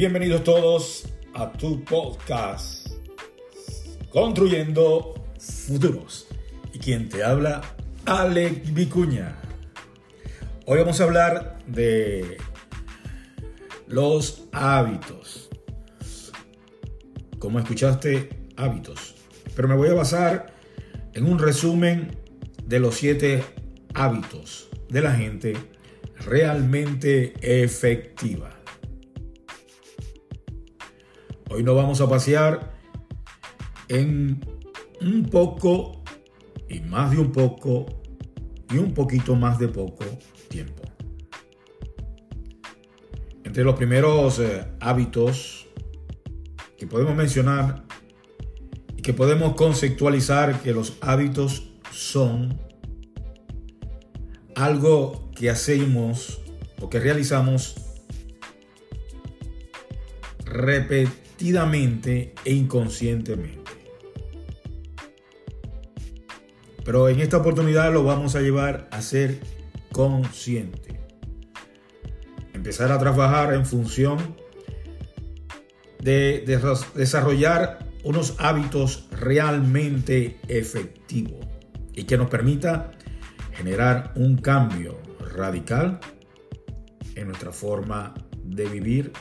Bienvenidos todos a tu podcast Construyendo Futuros. Y quien te habla, Alex Vicuña. Hoy vamos a hablar de los hábitos. Como escuchaste, hábitos. Pero me voy a basar en un resumen de los siete hábitos de la gente realmente efectiva. Hoy nos vamos a pasear en un poco y más de un poco y un poquito más de poco tiempo. Entre los primeros eh, hábitos que podemos mencionar y que podemos conceptualizar que los hábitos son algo que hacemos o que realizamos e inconscientemente. Pero en esta oportunidad lo vamos a llevar a ser consciente. Empezar a trabajar en función de, desarrollar unos hábitos realmente efectivos y que nos permita generar un cambio radical en nuestra forma de vivir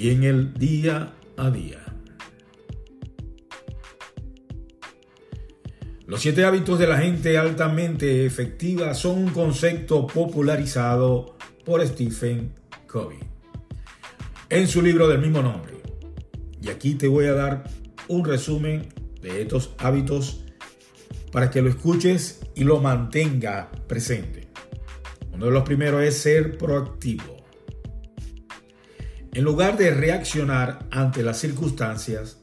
y en el día a día. Los siete hábitos de la gente altamente efectiva son un concepto popularizado por Stephen Covey en su libro del mismo nombre. Y aquí te voy a dar un resumen de estos hábitos para que lo escuches y lo mantenga presente. Uno de los primeros es ser proactivo. En lugar de reaccionar ante las circunstancias,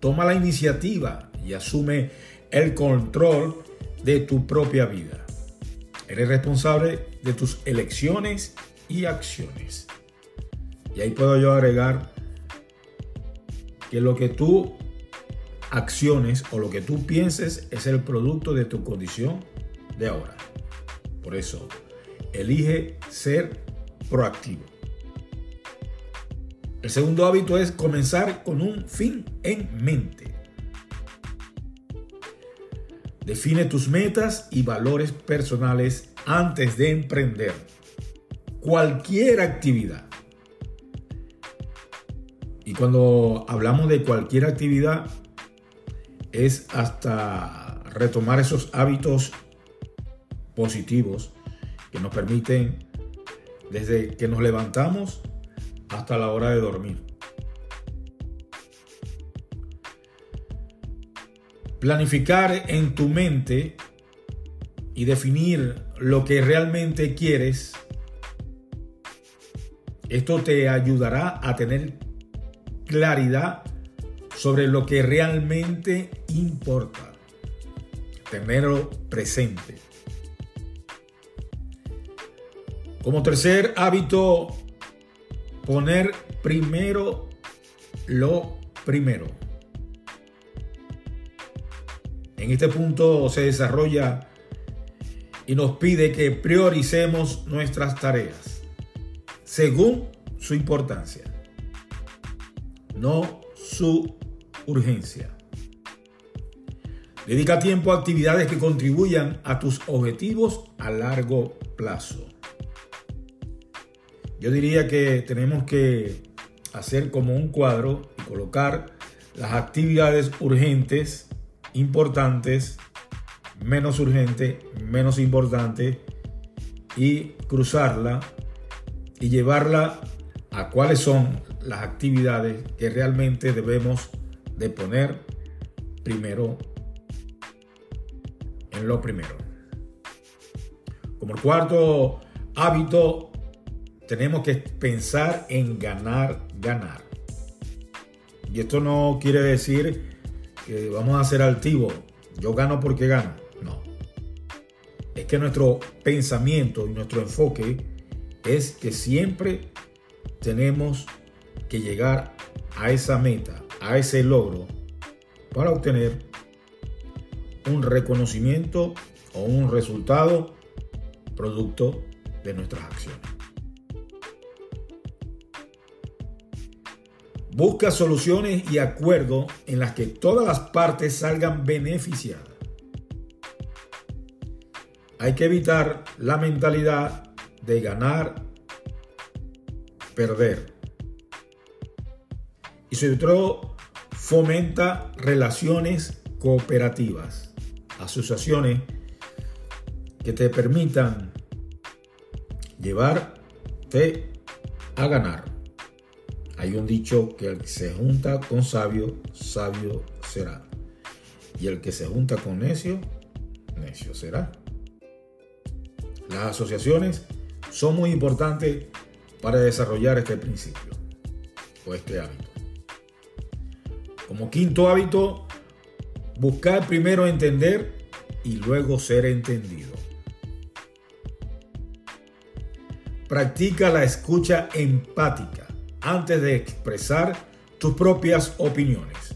toma la iniciativa y asume el control de tu propia vida. Eres responsable de tus elecciones y acciones. Y ahí puedo yo agregar que lo que tú acciones o lo que tú pienses es el producto de tu condición de ahora. Por eso, elige ser proactivo. El segundo hábito es comenzar con un fin en mente. Define tus metas y valores personales antes de emprender cualquier actividad. Y cuando hablamos de cualquier actividad, es hasta retomar esos hábitos positivos que nos permiten, desde que nos levantamos hasta la hora de dormir. Planificar en tu mente y definir lo que realmente quieres, esto te ayudará a tener claridad sobre lo que realmente importa. Tenerlo presente. Como tercer hábito, poner primero lo primero. En este punto se desarrolla y nos pide que prioricemos nuestras tareas según su importancia, no su urgencia. Dedica tiempo a actividades que contribuyan a tus objetivos a largo plazo. Yo diría que tenemos que hacer como un cuadro y colocar las actividades urgentes, importantes, menos urgentes, menos importantes y cruzarla y llevarla a cuáles son las actividades que realmente debemos de poner primero en lo primero. Como el cuarto hábito, tenemos que pensar en ganar, ganar. Y esto no quiere decir que vamos a ser altivos. Yo gano porque gano. No. Es que nuestro pensamiento y nuestro enfoque es que siempre tenemos que llegar a esa meta a ese logro para obtener un reconocimiento o un resultado producto de nuestras acciones. Busca soluciones y acuerdos en las que todas las partes salgan beneficiadas. Hay que evitar la mentalidad de ganar, perder. Y sobre todo, fomenta relaciones cooperativas, asociaciones que te permitan llevarte a ganar. Hay un dicho que el que se junta con sabio, sabio será. Y el que se junta con necio, necio será. Las asociaciones son muy importantes para desarrollar este principio o este hábito. Como quinto hábito, buscar primero entender y luego ser entendido. Practica la escucha empática antes de expresar tus propias opiniones.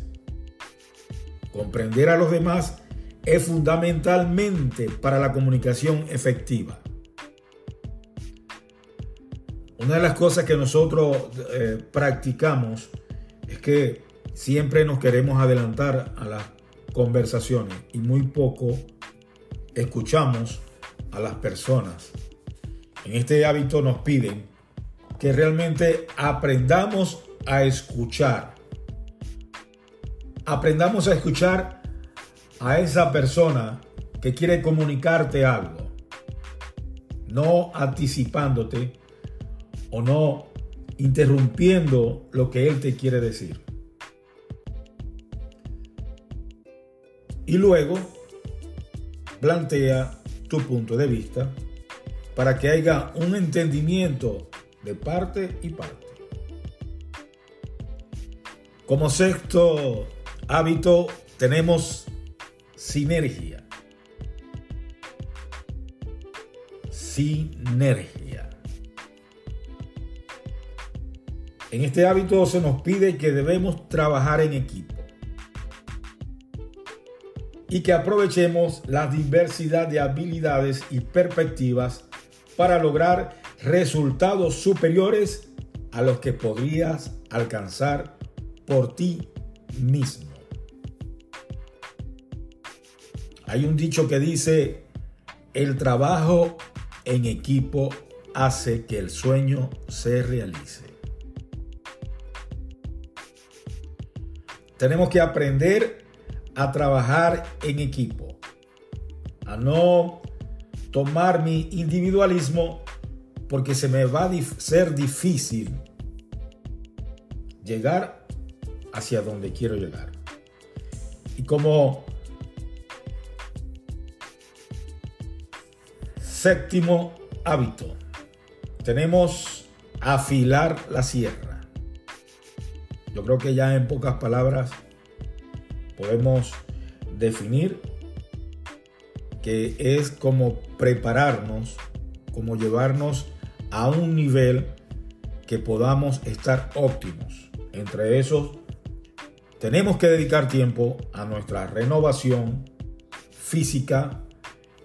Comprender a los demás es fundamentalmente para la comunicación efectiva. Una de las cosas que nosotros eh, practicamos es que siempre nos queremos adelantar a las conversaciones y muy poco escuchamos a las personas. En este hábito nos piden que realmente aprendamos a escuchar. Aprendamos a escuchar a esa persona que quiere comunicarte algo, no anticipándote o no interrumpiendo lo que él te quiere decir. Y luego plantea tu punto de vista para que haya un entendimiento de parte y parte. Como sexto hábito tenemos Sinergia. Sinergia. En este hábito se nos pide que debemos trabajar en equipo y que aprovechemos la diversidad de habilidades y perspectivas para lograr resultados superiores a los que podrías alcanzar por ti mismo. Hay un dicho que dice, el trabajo en equipo hace que el sueño se realice. Tenemos que aprender a trabajar en equipo, a no tomar mi individualismo porque se me va a ser difícil llegar hacia donde quiero llegar. Y como Séptimo hábito. Tenemos afilar la sierra. Yo creo que ya en pocas palabras podemos definir que es como prepararnos, como llevarnos a un nivel que podamos estar óptimos. Entre esos, tenemos que dedicar tiempo a nuestra renovación física,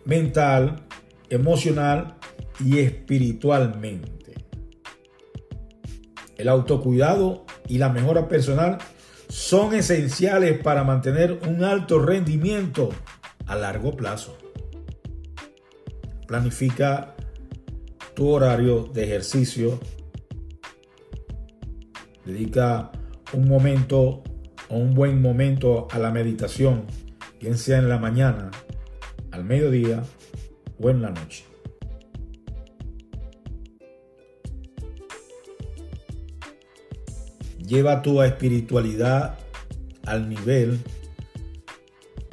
mental, emocional y espiritualmente. El autocuidado y la mejora personal son esenciales para mantener un alto rendimiento a largo plazo. Planifica tu horario de ejercicio. Dedica un momento o un buen momento a la meditación, bien sea en la mañana, al mediodía Buena noche. Lleva tu espiritualidad al nivel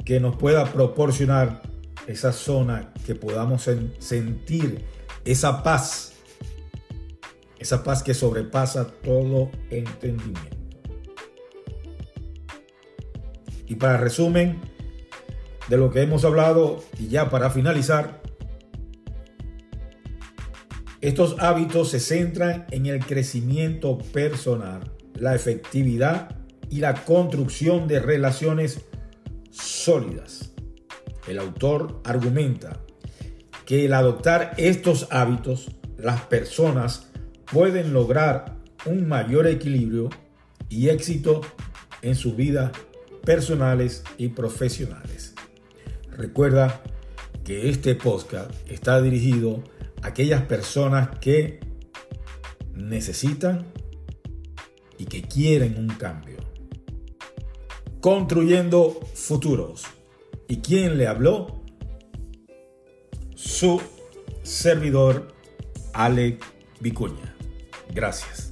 que nos pueda proporcionar esa zona que podamos sentir esa paz, esa paz que sobrepasa todo entendimiento. Y para resumen de lo que hemos hablado y ya para finalizar, estos hábitos se centran en el crecimiento personal, la efectividad y la construcción de relaciones sólidas. El autor argumenta que el adoptar estos hábitos, las personas pueden lograr un mayor equilibrio y éxito en sus vidas personales y profesionales. Recuerda que este podcast está dirigido a aquellas personas que necesitan y que quieren un cambio. Construyendo futuros. ¿Y quién le habló? Su servidor, Ale Vicuña. Gracias.